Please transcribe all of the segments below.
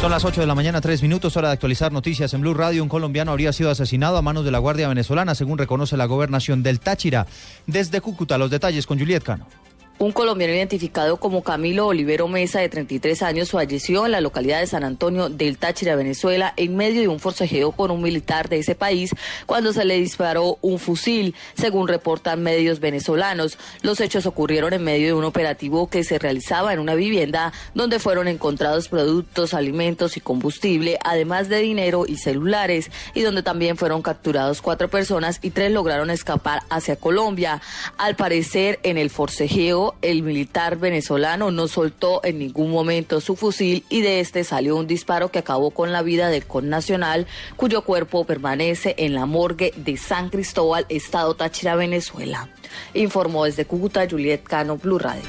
Son las 8 de la mañana, 3 minutos, hora de actualizar noticias en Blue Radio. Un colombiano habría sido asesinado a manos de la Guardia Venezolana, según reconoce la gobernación del Táchira. Desde Cúcuta, los detalles con Juliet Cano. Un colombiano identificado como Camilo Olivero Mesa, de 33 años, falleció en la localidad de San Antonio del Táchira, Venezuela, en medio de un forcejeo con un militar de ese país cuando se le disparó un fusil, según reportan medios venezolanos. Los hechos ocurrieron en medio de un operativo que se realizaba en una vivienda donde fueron encontrados productos, alimentos y combustible, además de dinero y celulares, y donde también fueron capturados cuatro personas y tres lograron escapar hacia Colombia. Al parecer, en el forcejeo, el militar venezolano no soltó en ningún momento su fusil y de este salió un disparo que acabó con la vida del connacional, cuyo cuerpo permanece en la morgue de San Cristóbal, Estado Táchira, Venezuela. Informó desde Cúcuta Juliet Cano, Blue Radio.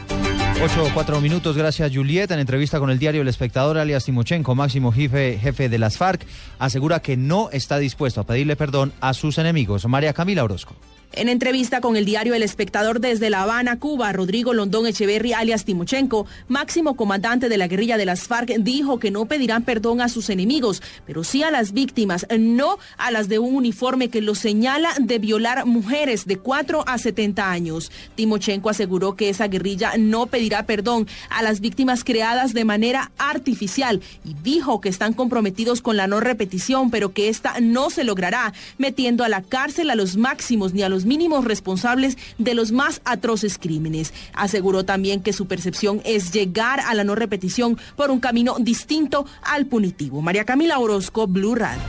8 o 4 minutos, gracias Juliet. En entrevista con el diario El Espectador, alias Timochenko, máximo jefe, jefe de las FARC, asegura que no está dispuesto a pedirle perdón a sus enemigos. María Camila Orozco. En entrevista con el diario El Espectador desde La Habana, Cuba, Rodrigo Londón Echeverri, alias Timochenko, máximo comandante de la guerrilla de las FARC, dijo que no pedirán perdón a sus enemigos, pero sí a las víctimas, no a las de un uniforme que los señala de violar mujeres de 4 a 70 años. Timochenko aseguró que esa guerrilla no pedirá perdón a las víctimas creadas de manera artificial y dijo que están comprometidos con la no repetición, pero que esta no se logrará metiendo a la cárcel a los máximos ni a los mínimos responsables de los más atroces crímenes. Aseguró también que su percepción es llegar a la no repetición por un camino distinto al punitivo. María Camila Orozco, Blue Radio.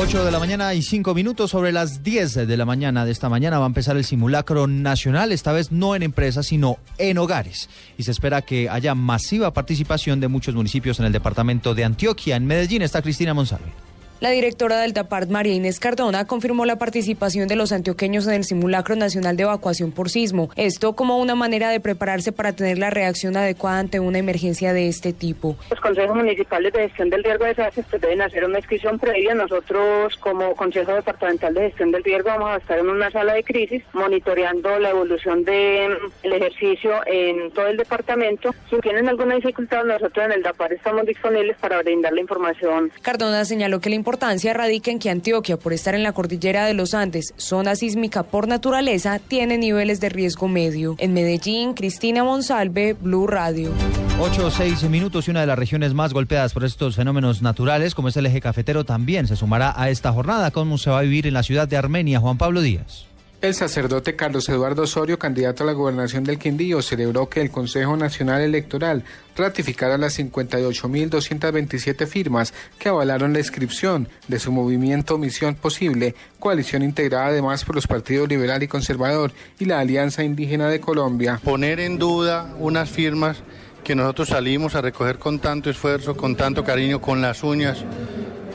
8 de la mañana y 5 minutos sobre las 10 de la mañana de esta mañana va a empezar el simulacro nacional, esta vez no en empresas, sino en hogares. Y se espera que haya masiva participación de muchos municipios en el departamento de Antioquia. En Medellín está Cristina Monsalve. La directora del TAPART, María Inés Cardona, confirmó la participación de los antioqueños en el simulacro nacional de evacuación por sismo. Esto como una manera de prepararse para tener la reacción adecuada ante una emergencia de este tipo. Los consejos municipales de gestión del riesgo de desastres pues, deben hacer una inscripción previa. Nosotros, como Consejo Departamental de Gestión del Riesgo, vamos a estar en una sala de crisis monitoreando la evolución del ejercicio en todo el departamento. Si tienen alguna dificultad, nosotros en el DAPAR estamos disponibles para brindar la información. Cardona señaló que la importancia radica en que Antioquia, por estar en la cordillera de los Andes, zona sísmica por naturaleza, tiene niveles de riesgo medio. En Medellín, Cristina Monsalve, Blue Radio. 8 o 6 minutos y una de las regiones más golpeadas por estos fenómenos naturales, como es el eje cafetero, también se sumará a esta jornada. ¿Cómo se va a vivir en la ciudad de Armenia, Juan Pablo Díaz? El sacerdote Carlos Eduardo Osorio, candidato a la gobernación del Quindío, celebró que el Consejo Nacional Electoral ratificara las 58.227 firmas que avalaron la inscripción de su movimiento Misión Posible, coalición integrada además por los partidos liberal y conservador y la Alianza Indígena de Colombia. Poner en duda unas firmas que nosotros salimos a recoger con tanto esfuerzo, con tanto cariño, con las uñas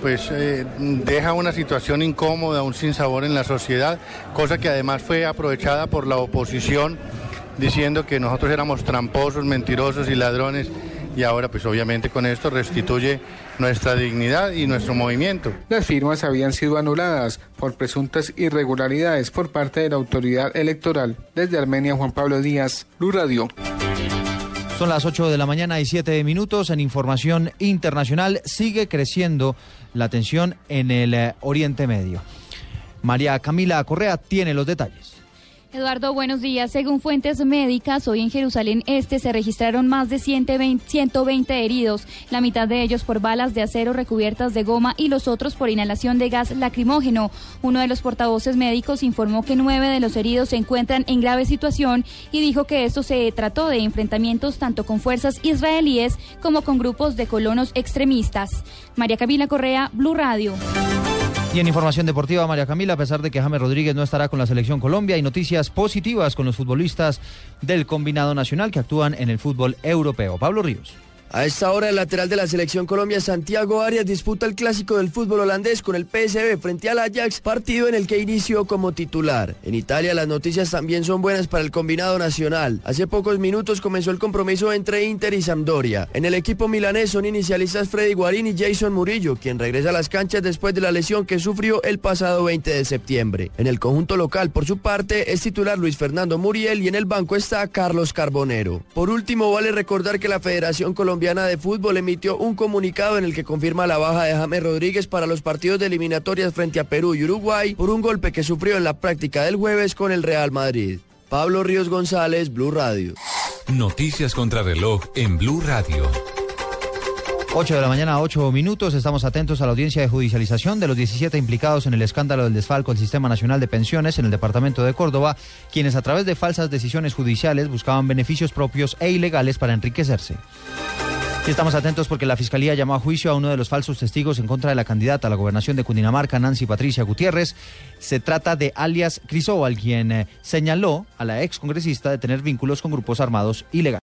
pues eh, deja una situación incómoda, un sinsabor en la sociedad, cosa que además fue aprovechada por la oposición diciendo que nosotros éramos tramposos, mentirosos y ladrones y ahora pues obviamente con esto restituye nuestra dignidad y nuestro movimiento. Las firmas habían sido anuladas por presuntas irregularidades por parte de la autoridad electoral. Desde Armenia, Juan Pablo Díaz, Luz Radio. Son las 8 de la mañana y 7 minutos. En información internacional sigue creciendo la tensión en el eh, Oriente Medio. María Camila Correa tiene los detalles. Eduardo, buenos días. Según fuentes médicas, hoy en Jerusalén Este se registraron más de 120, 120, heridos, la mitad de ellos por balas de acero recubiertas de goma y los otros por inhalación de gas lacrimógeno. Uno de los portavoces médicos informó que nueve de los heridos se encuentran en grave situación y dijo que esto se trató de enfrentamientos tanto con fuerzas israelíes como con grupos de colonos extremistas. María Camila Correa, Blue Radio. Y en información deportiva, María Camila, a pesar de que James Rodríguez no estará con la selección Colombia, hay noticias positivas con los futbolistas del combinado nacional que actúan en el fútbol europeo. Pablo Ríos. A esta hora, el lateral de la selección Colombia, Santiago Arias, disputa el clásico del fútbol holandés con el PSV frente al Ajax, partido en el que inició como titular. En Italia, las noticias también son buenas para el combinado nacional. Hace pocos minutos comenzó el compromiso entre Inter y Sampdoria. En el equipo milanés son inicialistas Freddy Guarín y Jason Murillo, quien regresa a las canchas después de la lesión que sufrió el pasado 20 de septiembre. En el conjunto local, por su parte, es titular Luis Fernando Muriel y en el banco está Carlos Carbonero. Por último, vale recordar que la Federación Colombiana Colombiana de Fútbol emitió un comunicado en el que confirma la baja de James Rodríguez para los partidos de eliminatorias frente a Perú y Uruguay por un golpe que sufrió en la práctica del jueves con el Real Madrid. Pablo Ríos González, Blue Radio. Noticias contra reloj en Blue Radio. 8 de la mañana, 8 minutos. Estamos atentos a la audiencia de judicialización de los 17 implicados en el escándalo del desfalco del Sistema Nacional de Pensiones en el departamento de Córdoba, quienes a través de falsas decisiones judiciales buscaban beneficios propios e ilegales para enriquecerse. Estamos atentos porque la Fiscalía llamó a juicio a uno de los falsos testigos en contra de la candidata a la gobernación de Cundinamarca, Nancy Patricia Gutiérrez. Se trata de alias Crisóbal, quien eh, señaló a la ex congresista de tener vínculos con grupos armados ilegales.